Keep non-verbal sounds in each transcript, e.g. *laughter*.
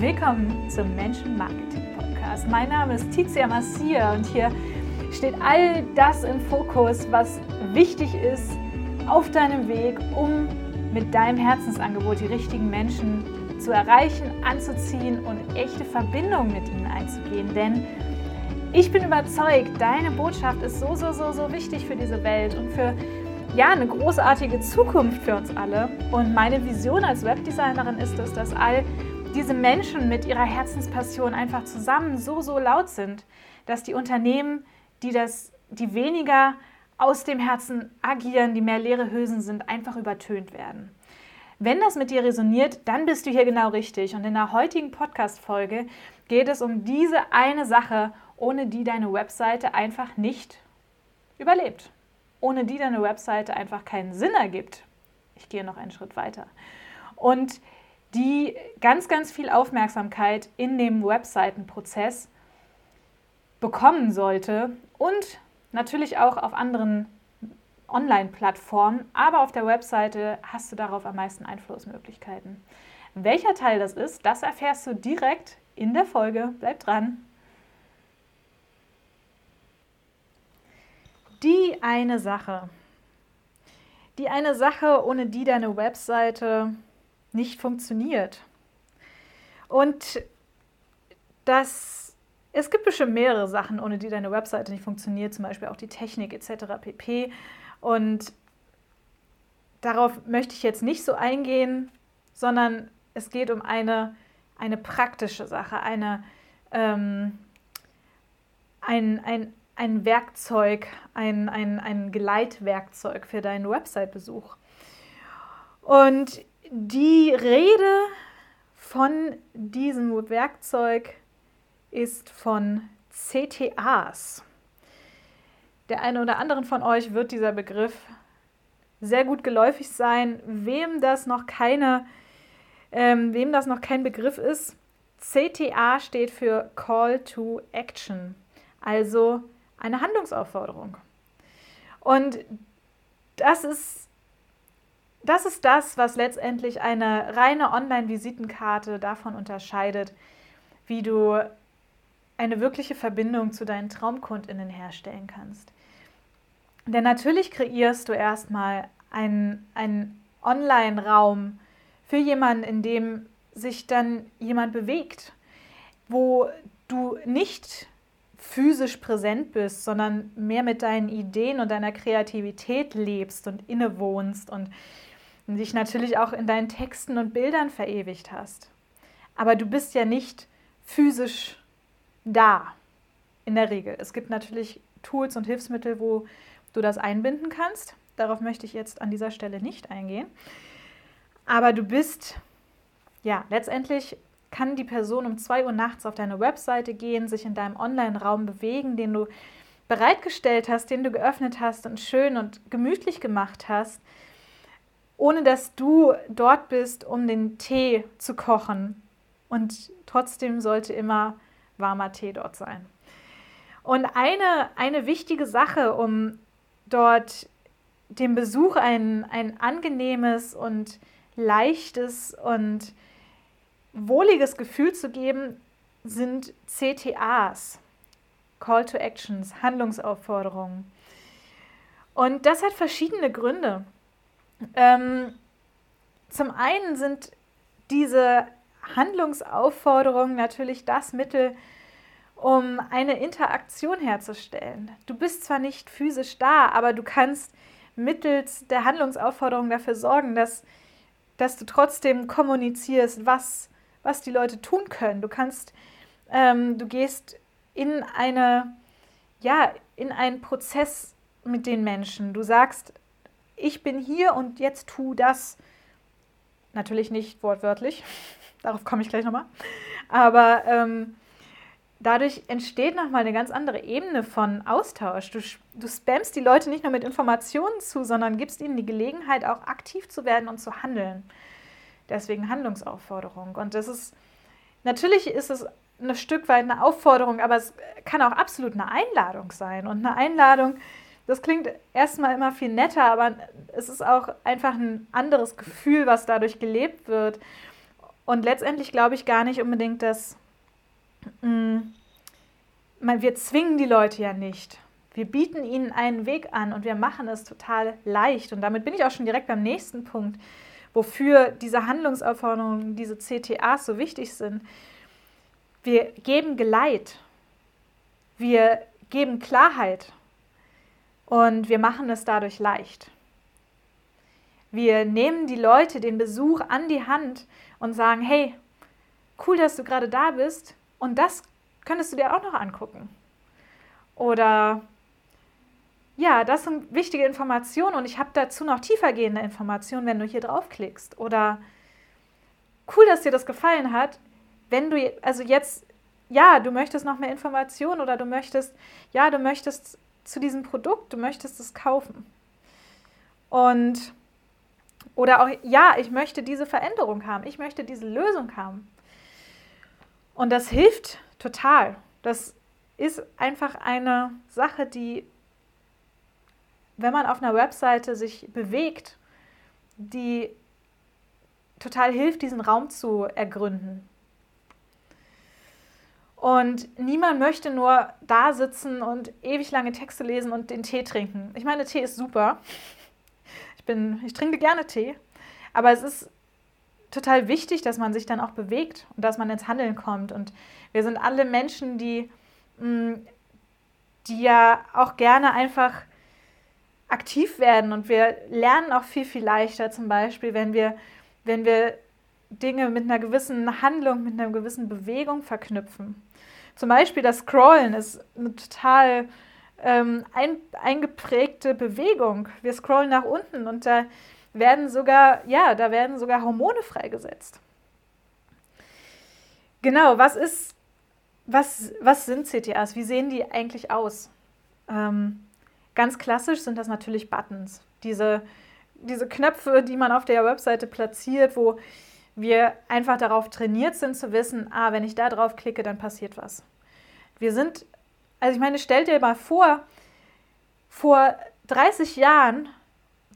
Willkommen zum Menschen Marketing Podcast. Mein Name ist Tizia Massia und hier steht all das im Fokus, was wichtig ist auf deinem Weg, um mit deinem Herzensangebot die richtigen Menschen zu erreichen, anzuziehen und echte Verbindungen mit ihnen einzugehen. Denn ich bin überzeugt, deine Botschaft ist so, so, so, so wichtig für diese Welt und für ja, eine großartige Zukunft für uns alle. Und meine Vision als Webdesignerin ist es, dass all diese Menschen mit ihrer Herzenspassion einfach zusammen so, so laut sind, dass die Unternehmen, die, das, die weniger aus dem Herzen agieren, die mehr leere Hülsen sind, einfach übertönt werden. Wenn das mit dir resoniert, dann bist du hier genau richtig. Und in der heutigen Podcast-Folge geht es um diese eine Sache, ohne die deine Webseite einfach nicht überlebt. Ohne die deine Webseite einfach keinen Sinn ergibt. Ich gehe noch einen Schritt weiter. Und die ganz, ganz viel Aufmerksamkeit in dem Webseitenprozess bekommen sollte und natürlich auch auf anderen Online-Plattformen, aber auf der Webseite hast du darauf am meisten Einflussmöglichkeiten. Welcher Teil das ist, das erfährst du direkt in der Folge. Bleib dran. Die eine Sache. Die eine Sache, ohne die deine Webseite nicht funktioniert. Und das, es gibt bestimmt mehrere Sachen, ohne die deine Webseite nicht funktioniert, zum Beispiel auch die Technik etc. pp. Und darauf möchte ich jetzt nicht so eingehen, sondern es geht um eine, eine praktische Sache, eine, ähm, ein, ein, ein Werkzeug, ein, ein, ein Geleitwerkzeug für deinen Website-Besuch. Und die Rede von diesem Werkzeug ist von CTAs. Der eine oder anderen von euch wird dieser Begriff sehr gut geläufig sein. Wem das noch keine, ähm, wem das noch kein Begriff ist, CTA steht für Call to Action, also eine Handlungsaufforderung. Und das ist das ist das, was letztendlich eine reine Online-Visitenkarte davon unterscheidet, wie du eine wirkliche Verbindung zu deinen Traumkundinnen herstellen kannst. Denn natürlich kreierst du erstmal einen, einen Online-Raum für jemanden, in dem sich dann jemand bewegt, wo du nicht physisch präsent bist, sondern mehr mit deinen Ideen und deiner Kreativität lebst und innewohnst und und dich natürlich auch in deinen Texten und Bildern verewigt hast. Aber du bist ja nicht physisch da, in der Regel. Es gibt natürlich Tools und Hilfsmittel, wo du das einbinden kannst. Darauf möchte ich jetzt an dieser Stelle nicht eingehen. Aber du bist, ja, letztendlich kann die Person um 2 Uhr nachts auf deine Webseite gehen, sich in deinem Online-Raum bewegen, den du bereitgestellt hast, den du geöffnet hast und schön und gemütlich gemacht hast ohne dass du dort bist, um den Tee zu kochen. Und trotzdem sollte immer warmer Tee dort sein. Und eine, eine wichtige Sache, um dort dem Besuch ein, ein angenehmes und leichtes und wohliges Gefühl zu geben, sind CTAs, Call to Actions, Handlungsaufforderungen. Und das hat verschiedene Gründe. Ähm, zum einen sind diese Handlungsaufforderungen natürlich das Mittel, um eine Interaktion herzustellen. Du bist zwar nicht physisch da, aber du kannst mittels der Handlungsaufforderung dafür sorgen, dass, dass du trotzdem kommunizierst, was, was die Leute tun können. Du kannst, ähm, du gehst in eine, ja, in einen Prozess mit den Menschen. Du sagst, ich bin hier und jetzt tu das. Natürlich nicht wortwörtlich, *laughs* darauf komme ich gleich nochmal. Aber ähm, dadurch entsteht nochmal eine ganz andere Ebene von Austausch. Du, du spammst die Leute nicht nur mit Informationen zu, sondern gibst ihnen die Gelegenheit, auch aktiv zu werden und zu handeln. Deswegen Handlungsaufforderung. Und das ist, natürlich ist es ein Stück weit eine Aufforderung, aber es kann auch absolut eine Einladung sein. Und eine Einladung, das klingt erstmal immer viel netter, aber es ist auch einfach ein anderes Gefühl, was dadurch gelebt wird. Und letztendlich glaube ich gar nicht unbedingt, dass mh, mm, wir zwingen die Leute ja nicht. Wir bieten ihnen einen Weg an und wir machen es total leicht. Und damit bin ich auch schon direkt beim nächsten Punkt, wofür diese Handlungsaufforderungen, diese CTAs so wichtig sind. Wir geben Geleit. Wir geben Klarheit. Und wir machen es dadurch leicht. Wir nehmen die Leute den Besuch an die Hand und sagen, hey, cool, dass du gerade da bist und das könntest du dir auch noch angucken. Oder ja, das sind wichtige Informationen und ich habe dazu noch tiefergehende Informationen, wenn du hier draufklickst. Oder cool, dass dir das gefallen hat. Wenn du also jetzt ja, du möchtest noch mehr Informationen oder du möchtest ja, du möchtest zu diesem Produkt, du möchtest es kaufen. Und oder auch, ja, ich möchte diese Veränderung haben, ich möchte diese Lösung haben. Und das hilft total. Das ist einfach eine Sache, die, wenn man auf einer Webseite sich bewegt, die total hilft, diesen Raum zu ergründen. Und niemand möchte nur da sitzen und ewig lange Texte lesen und den Tee trinken. Ich meine, Tee ist super bin, ich trinke gerne Tee, aber es ist total wichtig, dass man sich dann auch bewegt und dass man ins Handeln kommt. Und wir sind alle Menschen, die, mm, die ja auch gerne einfach aktiv werden und wir lernen auch viel, viel leichter zum Beispiel, wenn wir, wenn wir Dinge mit einer gewissen Handlung, mit einer gewissen Bewegung verknüpfen. Zum Beispiel das Scrollen ist eine total ähm, ein, eingeprägte Bewegung. Wir scrollen nach unten und da werden sogar, ja, da werden sogar Hormone freigesetzt. Genau, was ist, was, was sind CTAs? Wie sehen die eigentlich aus? Ähm, ganz klassisch sind das natürlich Buttons. Diese, diese Knöpfe, die man auf der Webseite platziert, wo wir einfach darauf trainiert sind zu wissen, ah, wenn ich da drauf klicke, dann passiert was. Wir sind also ich meine, stell dir mal vor, vor 30 Jahren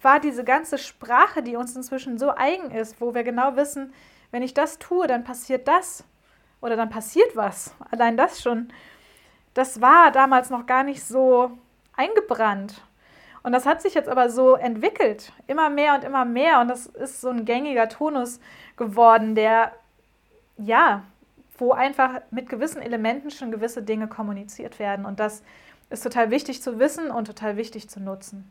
war diese ganze Sprache, die uns inzwischen so eigen ist, wo wir genau wissen, wenn ich das tue, dann passiert das oder dann passiert was. Allein das schon, das war damals noch gar nicht so eingebrannt. Und das hat sich jetzt aber so entwickelt, immer mehr und immer mehr. Und das ist so ein gängiger Tonus geworden, der ja wo einfach mit gewissen Elementen schon gewisse Dinge kommuniziert werden. Und das ist total wichtig zu wissen und total wichtig zu nutzen.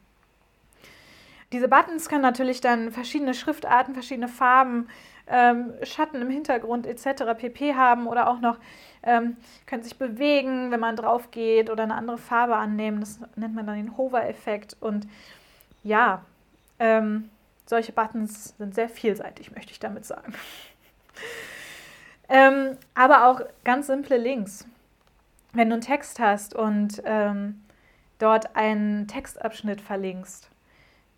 Diese Buttons können natürlich dann verschiedene Schriftarten, verschiedene Farben, ähm, Schatten im Hintergrund etc. pp haben oder auch noch ähm, können sich bewegen, wenn man drauf geht oder eine andere Farbe annehmen. Das nennt man dann den Hover-Effekt. Und ja, ähm, solche Buttons sind sehr vielseitig, möchte ich damit sagen. *laughs* Ähm, aber auch ganz simple Links. Wenn du einen Text hast und ähm, dort einen Textabschnitt verlinkst,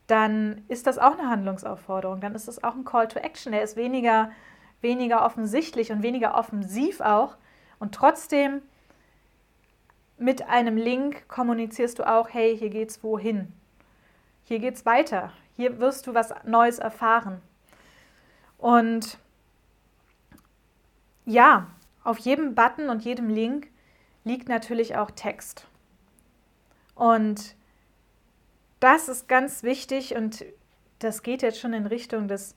dann ist das auch eine Handlungsaufforderung. Dann ist das auch ein Call to Action. Der ist weniger, weniger offensichtlich und weniger offensiv auch. Und trotzdem mit einem Link kommunizierst du auch, hey, hier geht's wohin. Hier geht's weiter. Hier wirst du was Neues erfahren. Und ja, auf jedem Button und jedem Link liegt natürlich auch Text. Und das ist ganz wichtig und das geht jetzt schon in Richtung des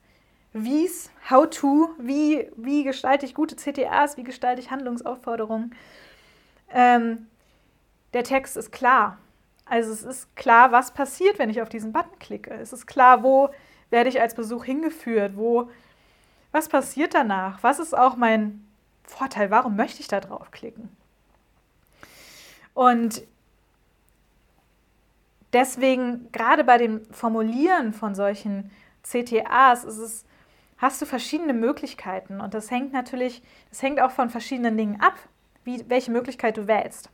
Wies, How to, wie, wie gestalte ich gute CTAs, wie gestalte ich Handlungsaufforderungen. Ähm, der Text ist klar. Also es ist klar, was passiert, wenn ich auf diesen Button klicke. Es ist klar, wo werde ich als Besuch hingeführt, wo was passiert danach? Was ist auch mein Vorteil? Warum möchte ich da draufklicken? Und deswegen, gerade bei dem Formulieren von solchen CTAs, ist es, hast du verschiedene Möglichkeiten. Und das hängt natürlich, das hängt auch von verschiedenen Dingen ab, wie, welche Möglichkeit du wählst.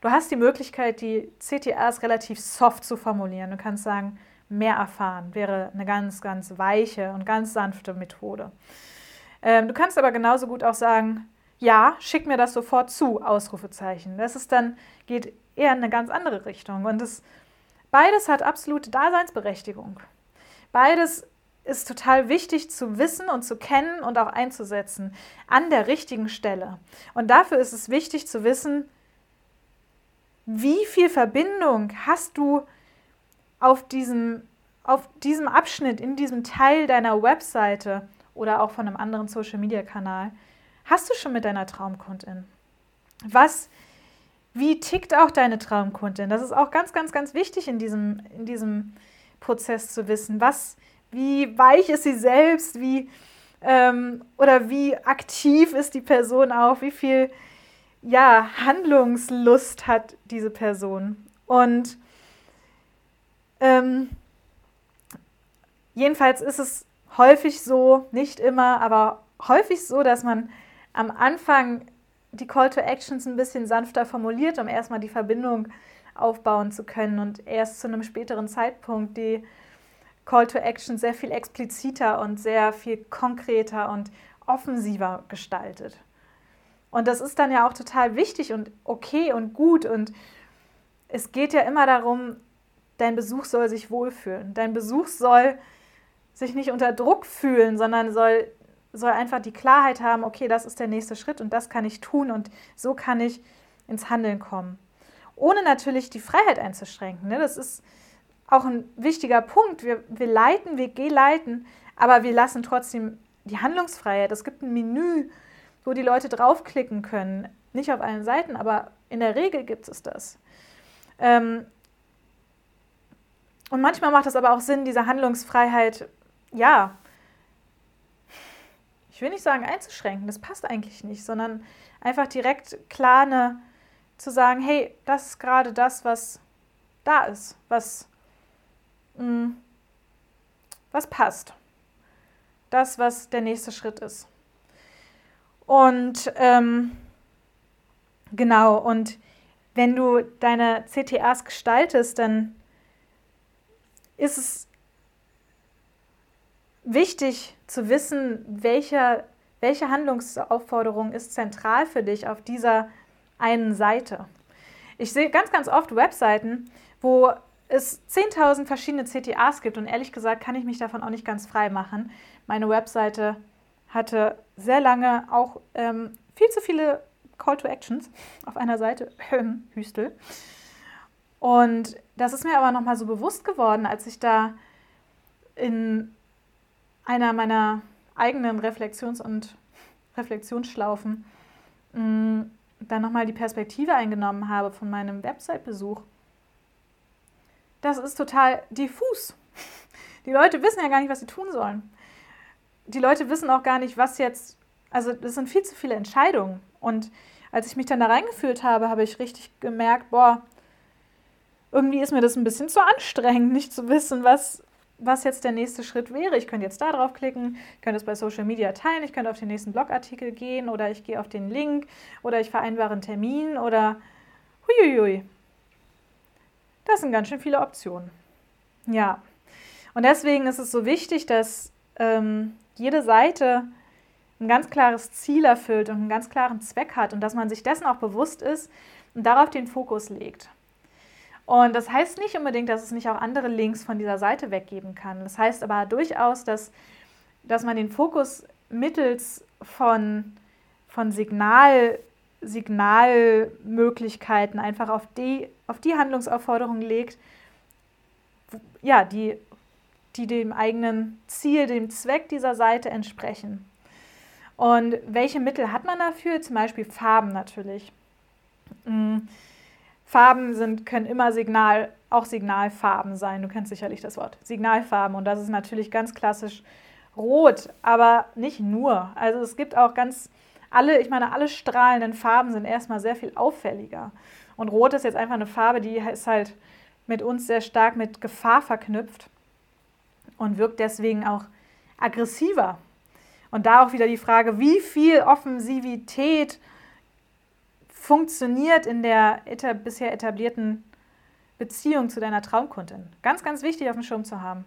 Du hast die Möglichkeit, die CTAs relativ soft zu formulieren. Du kannst sagen, mehr erfahren, wäre eine ganz, ganz weiche und ganz sanfte Methode. Ähm, du kannst aber genauso gut auch sagen, ja, schick mir das sofort zu, Ausrufezeichen. Das ist dann, geht eher in eine ganz andere Richtung. Und das, beides hat absolute Daseinsberechtigung. Beides ist total wichtig zu wissen und zu kennen und auch einzusetzen an der richtigen Stelle. Und dafür ist es wichtig zu wissen, wie viel Verbindung hast du auf diesem, auf diesem Abschnitt, in diesem Teil deiner Webseite oder auch von einem anderen Social-Media-Kanal, hast du schon mit deiner Traumkundin? Was, wie tickt auch deine Traumkundin? Das ist auch ganz, ganz, ganz wichtig in diesem, in diesem Prozess zu wissen. Was, wie weich ist sie selbst, wie ähm, oder wie aktiv ist die Person auch, wie viel ja, Handlungslust hat diese Person. Und ähm, jedenfalls ist es häufig so, nicht immer, aber häufig so, dass man am Anfang die Call to Actions ein bisschen sanfter formuliert, um erstmal die Verbindung aufbauen zu können und erst zu einem späteren Zeitpunkt die Call to Action sehr viel expliziter und sehr viel konkreter und offensiver gestaltet. Und das ist dann ja auch total wichtig und okay und gut. Und es geht ja immer darum, dein Besuch soll sich wohlfühlen. Dein Besuch soll sich nicht unter Druck fühlen, sondern soll, soll einfach die Klarheit haben, okay, das ist der nächste Schritt und das kann ich tun und so kann ich ins Handeln kommen. Ohne natürlich die Freiheit einzuschränken. Ne? Das ist auch ein wichtiger Punkt. Wir, wir leiten, wir geleiten, aber wir lassen trotzdem die Handlungsfreiheit. Es gibt ein Menü, wo die Leute draufklicken können. Nicht auf allen Seiten, aber in der Regel gibt es das. Ähm und manchmal macht es aber auch Sinn, diese Handlungsfreiheit, ja, will nicht sagen einzuschränken, das passt eigentlich nicht, sondern einfach direkt klar eine, zu sagen, hey, das ist gerade das, was da ist, was Mm. was passt. Das, was der nächste Schritt ist. Und ähm, genau, und wenn du deine CTAs gestaltest, dann ist es wichtig zu wissen, welche, welche Handlungsaufforderung ist zentral für dich auf dieser einen Seite. Ich sehe ganz, ganz oft Webseiten, wo es 10.000 verschiedene CTAs gibt und ehrlich gesagt kann ich mich davon auch nicht ganz frei machen. Meine Webseite hatte sehr lange auch ähm, viel zu viele Call to Actions *laughs* auf einer Seite, *laughs* Hüstel. Und das ist mir aber nochmal so bewusst geworden, als ich da in einer meiner eigenen Reflexions- und Reflexionsschlaufen mh, mm, dann nochmal die Perspektive eingenommen habe von meinem Website-Besuch das ist total diffus. Die Leute wissen ja gar nicht, was sie tun sollen. Die Leute wissen auch gar nicht, was jetzt, also das sind viel zu viele Entscheidungen. Und als ich mich dann da reingefühlt habe, habe ich richtig gemerkt, boah, irgendwie ist mir das ein bisschen zu anstrengend, nicht zu wissen, was, was jetzt der nächste Schritt wäre. Ich könnte jetzt da drauf klicken, ich könnte es bei Social Media teilen, ich könnte auf den nächsten Blogartikel gehen oder ich gehe auf den Link oder ich vereinbare einen Termin oder huiuiui. Das sind ganz schön viele Optionen. Ja, und deswegen ist es so wichtig, dass ähm, jede Seite ein ganz klares Ziel erfüllt und einen ganz klaren Zweck hat und dass man sich dessen auch bewusst ist und darauf den Fokus legt. Und das heißt nicht unbedingt, dass es nicht auch andere Links von dieser Seite weggeben kann. Das heißt aber durchaus, dass, dass man den Fokus mittels von, von Signal, Signalmöglichkeiten einfach auf die, auf die Handlungsaufforderung legt, ja, die, die dem eigenen Ziel, dem Zweck dieser Seite entsprechen. Und welche Mittel hat man dafür? Zum Beispiel Farben natürlich. Mhm. Farben sind, können immer Signal, auch Signalfarben sein. Du kennst sicherlich das Wort. Signalfarben. Und das ist natürlich ganz klassisch rot, aber nicht nur. Also es gibt auch ganz alle, ich meine, alle strahlenden Farben sind erstmal sehr viel auffälliger. Und Rot ist jetzt einfach eine Farbe, die ist halt mit uns sehr stark mit Gefahr verknüpft und wirkt deswegen auch aggressiver. Und da auch wieder die Frage, wie viel Offensivität funktioniert in der bisher etablierten Beziehung zu deiner Traumkundin. Ganz, ganz wichtig auf dem Schirm zu haben.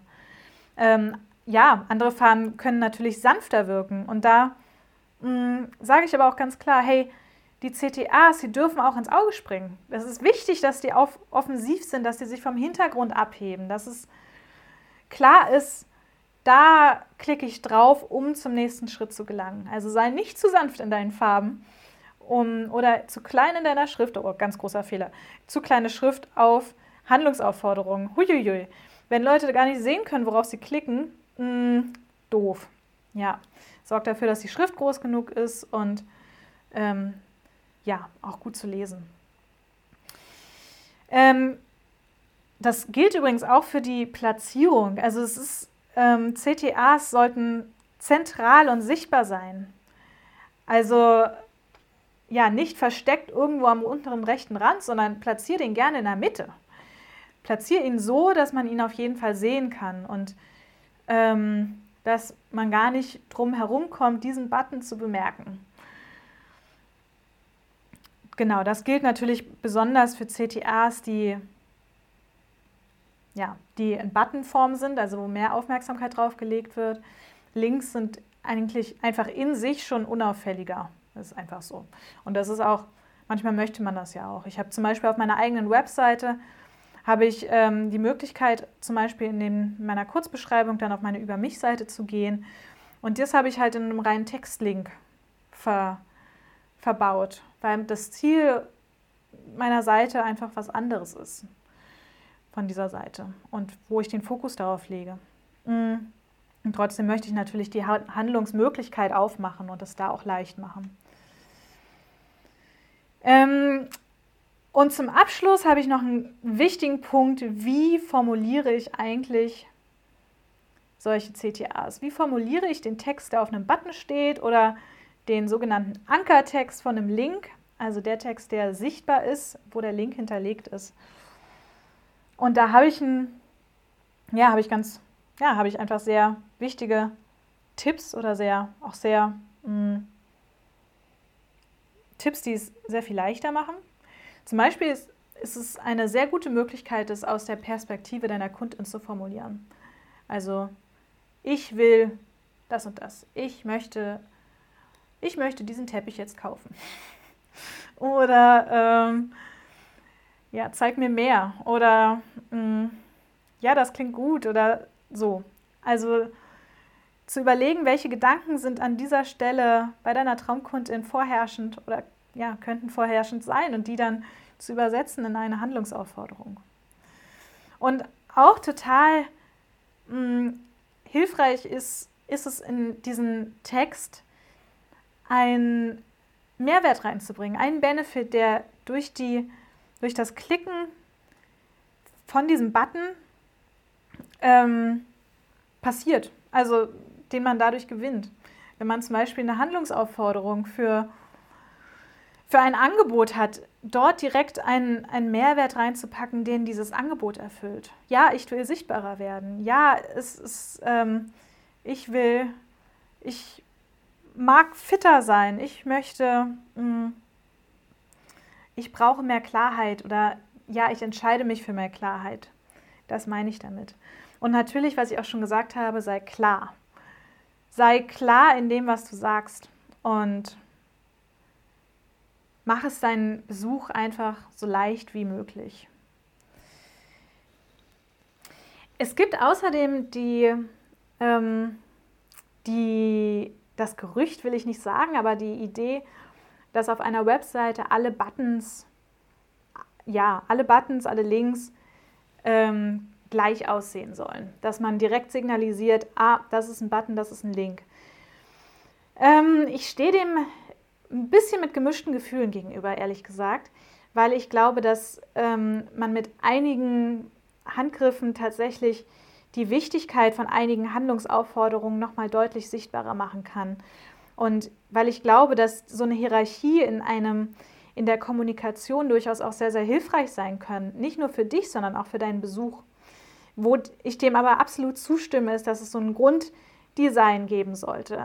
Ähm, ja, andere Farben können natürlich sanfter wirken und da Mm, sage ich aber auch ganz klar, hey, die CTAs, die dürfen auch ins Auge springen. Es ist wichtig, dass die auf, offensiv sind, dass die sich vom Hintergrund abheben, dass es klar ist, da klicke ich drauf, um zum nächsten Schritt zu gelangen. Also sei nicht zu sanft in deinen Farben um, oder zu klein in deiner Schrift, oh, ganz großer Fehler, zu kleine Schrift auf Handlungsaufforderungen. Huiuiui. Wenn Leute gar nicht sehen können, worauf sie klicken, mh, mm, doof. Ja, sorgt dafür, dass die Schrift groß genug ist und ähm, ja, auch gut zu lesen. Ähm, das gilt übrigens auch für die Platzierung. Also es ist ähm, CTAs sollten zentral und sichtbar sein. Also ja, nicht versteckt irgendwo am unteren rechten Rand, sondern platziere den gerne in der Mitte. Platziere ihn so, dass man ihn auf jeden Fall sehen kann und ähm, dass man gar nicht drum herum kommt, diesen Button zu bemerken. Genau, das gilt natürlich besonders für CTAs, die ja, die in Buttonform sind, also wo mehr Aufmerksamkeit drauf gelegt wird. Links sind eigentlich einfach in sich schon unauffälliger. Das ist einfach so. Und das ist auch, manchmal möchte man das ja auch. Ich habe zum Beispiel auf meiner eigenen Webseite habe ich ähm, die Möglichkeit, zum Beispiel in, dem, in meiner Kurzbeschreibung dann auf meine Über mich-Seite zu gehen. Und das habe ich halt in einem reinen Textlink ver, verbaut, weil das Ziel meiner Seite einfach was anderes ist von dieser Seite und wo ich den Fokus darauf lege. Mm. Und trotzdem möchte ich natürlich die Handlungsmöglichkeit aufmachen und es da auch leicht machen. Ähm, und zum Abschluss habe ich noch einen wichtigen Punkt. Wie formuliere ich eigentlich solche CTAs? Wie formuliere ich den Text, der auf einem Button steht oder den sogenannten Ankertext von einem Link, also der Text, der sichtbar ist, wo der Link hinterlegt ist? Und da habe ich ein, ja, habe ich ganz, ja, habe ich einfach sehr wichtige Tipps oder sehr, auch sehr mh, hm, Tipps, die es sehr viel leichter machen. Zum Beispiel ist, es eine sehr gute Möglichkeit, es aus der Perspektive deiner Kundin zu formulieren. Also, ich will das und das. Ich möchte, ich möchte diesen Teppich jetzt kaufen. *laughs* Oder ähm, ja, zeig mir mehr oder mh, mm, ja, das klingt gut oder so. Also zu überlegen, welche Gedanken sind an dieser Stelle bei deiner Traumkundin vorherrschend oder ja, könnten vorherrschend sein und die dann zu übersetzen in eine Handlungsaufforderung. Und auch total mh, mm, hilfreich ist, ist es in diesen Text, einen Mehrwert reinzubringen, einen Benefit, der durch die durch das Klicken von diesem Button ähm, passiert, also den man dadurch gewinnt. Wenn man zum Beispiel eine Handlungsaufforderung für, für ein Angebot hat, dort direkt einen, einen Mehrwert reinzupacken, den dieses Angebot erfüllt. Ja, ich will sichtbarer werden. Ja, es ist, ähm, ich will, ich mag fitter sein. Ich möchte. Mh, mm, ich brauche mehr Klarheit oder ja, ich entscheide mich für mehr Klarheit. Das meine ich damit. Und natürlich, was ich auch schon gesagt habe, sei klar. Sei klar in dem, was du sagst und mach es deinen Besuch einfach so leicht wie möglich. Es gibt außerdem die, ähm, die, das Gerücht will ich nicht sagen, aber die Idee, dass auf einer Webseite alle Buttons, ja, alle Buttons, alle Links ähm, gleich aussehen sollen. Dass man direkt signalisiert, ah, das ist ein Button, das ist ein Link. Ähm, ich stehe dem ein bisschen mit gemischten Gefühlen gegenüber, ehrlich gesagt, weil ich glaube, dass ähm, man mit einigen Handgriffen tatsächlich die Wichtigkeit von einigen Handlungsaufforderungen nochmal deutlich sichtbarer machen kann. Und weil ich glaube, dass so eine Hierarchie in einem in der Kommunikation durchaus auch sehr, sehr hilfreich sein kann. Nicht nur für dich, sondern auch für deinen Besuch. Wo ich dem aber absolut zustimme, ist, dass es so ein Grunddesign geben sollte.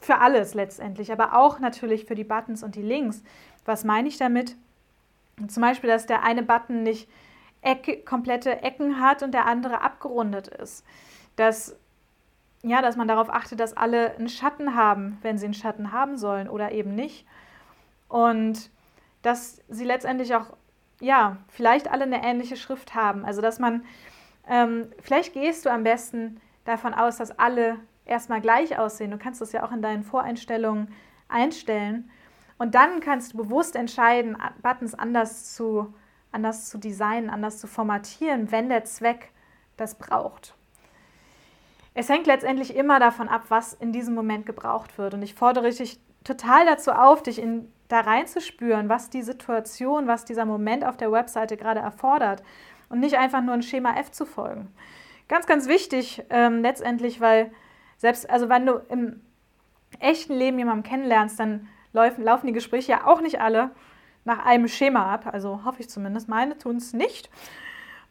Für alles letztendlich, aber auch natürlich für die Buttons und die Links. Was meine ich damit? Zum Beispiel, dass der eine Button nicht Ecke, komplette Ecken hat und der andere abgerundet ist. Dass ja, dass man darauf achtet, dass alle einen Schatten haben, wenn sie einen Schatten haben sollen oder eben nicht. Und dass sie letztendlich auch, ja, vielleicht alle eine ähnliche Schrift haben. Also dass man, ähm, vielleicht gehst du am besten davon aus, dass alle erstmal gleich aussehen. Du kannst das ja auch in deinen Voreinstellungen einstellen. Und dann kannst du bewusst entscheiden, Buttons anders zu, anders zu designen, anders zu formatieren, wenn der Zweck das braucht. Es hängt letztendlich immer davon ab, was in diesem Moment gebraucht wird. Und ich fordere dich total dazu auf, dich in, da reinzuspüren, was die Situation, was dieser Moment auf der Webseite gerade erfordert und nicht einfach nur ein Schema F zu folgen. Ganz, ganz wichtig ähm, letztendlich, weil selbst, also wenn du im echten Leben jemanden kennenlernst, dann laufen, laufen die Gespräche ja auch nicht alle nach einem Schema ab. Also hoffe ich zumindest. Meine tun es nicht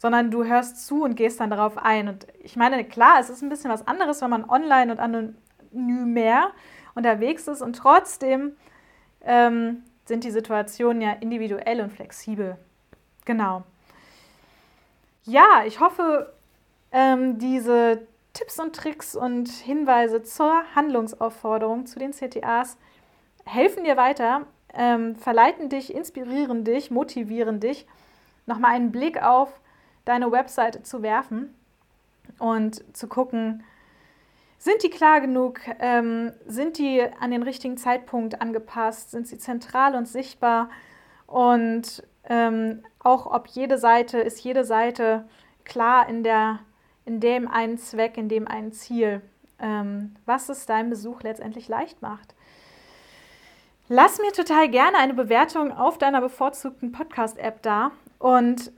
sondern du hörst zu und gehst dann darauf ein. Und ich meine, klar, es ist ein bisschen was anderes, wenn man online und anonym mehr unterwegs ist und trotzdem ähm, sind die Situationen ja individuell und flexibel. Genau. Ja, ich hoffe, ähm, diese Tipps und Tricks und Hinweise zur Handlungsaufforderung zu den CTAs helfen dir weiter, ähm, verleiten dich, inspirieren dich, motivieren dich, nochmal einen Blick auf deine Webseite zu werfen und zu gucken, sind die klar genug? Ähm, sind die an den richtigen Zeitpunkt angepasst? Sind sie zentral und sichtbar? Und ähm, auch ob jede Seite, ist jede Seite klar in, der, in dem einen Zweck, in dem einen Ziel, ähm, was es deinem Besuch letztendlich leicht macht. Lass mir total gerne eine Bewertung auf deiner bevorzugten Podcast-App da und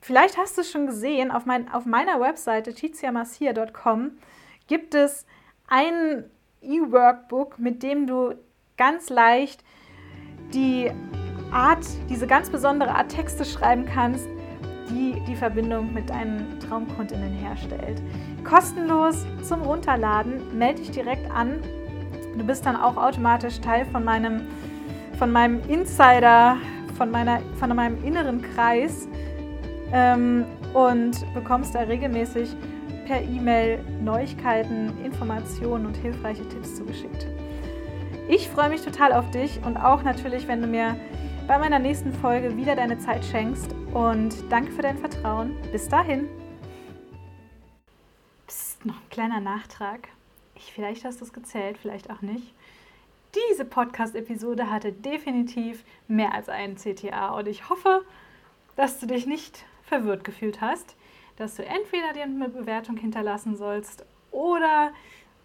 Vielleicht hast du es schon gesehen, auf, mein, auf meiner Webseite tiziamasia.com gibt es ein E-Workbook, mit dem du ganz leicht die Art, diese ganz besondere Art Texte schreiben kannst, die die Verbindung mit deinen Traumkundinnen herstellt. Kostenlos zum Runterladen, melde dich direkt an. Du bist dann auch automatisch Teil von meinem, von meinem Insider, von, meiner, von meinem inneren Kreis ähm, und bekommst da regelmäßig per E-Mail Neuigkeiten, Informationen und hilfreiche Tipps zugeschickt. Ich freue mich total auf dich und auch natürlich, wenn du mir bei meiner nächsten Folge wieder deine Zeit schenkst. Und danke für dein Vertrauen. Bis dahin. Psst, noch ein kleiner Nachtrag. Ich, vielleicht hast du es gezählt, vielleicht auch nicht. Diese Podcast-Episode hatte definitiv mehr als einen CTA und ich hoffe, dass du dich nicht verwirrt gefühlt hast, dass du entweder dir eine Bewertung hinterlassen sollst oder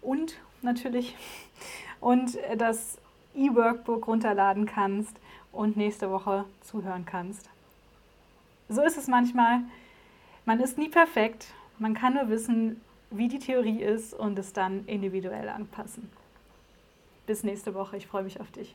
und natürlich *laughs* und das E-Workbook runterladen kannst und nächste Woche zuhören kannst. So ist es manchmal. Man ist nie perfekt. Man kann nur wissen, wie die Theorie ist und es dann individuell anpassen. Bis nächste Woche. Ich freue mich auf dich.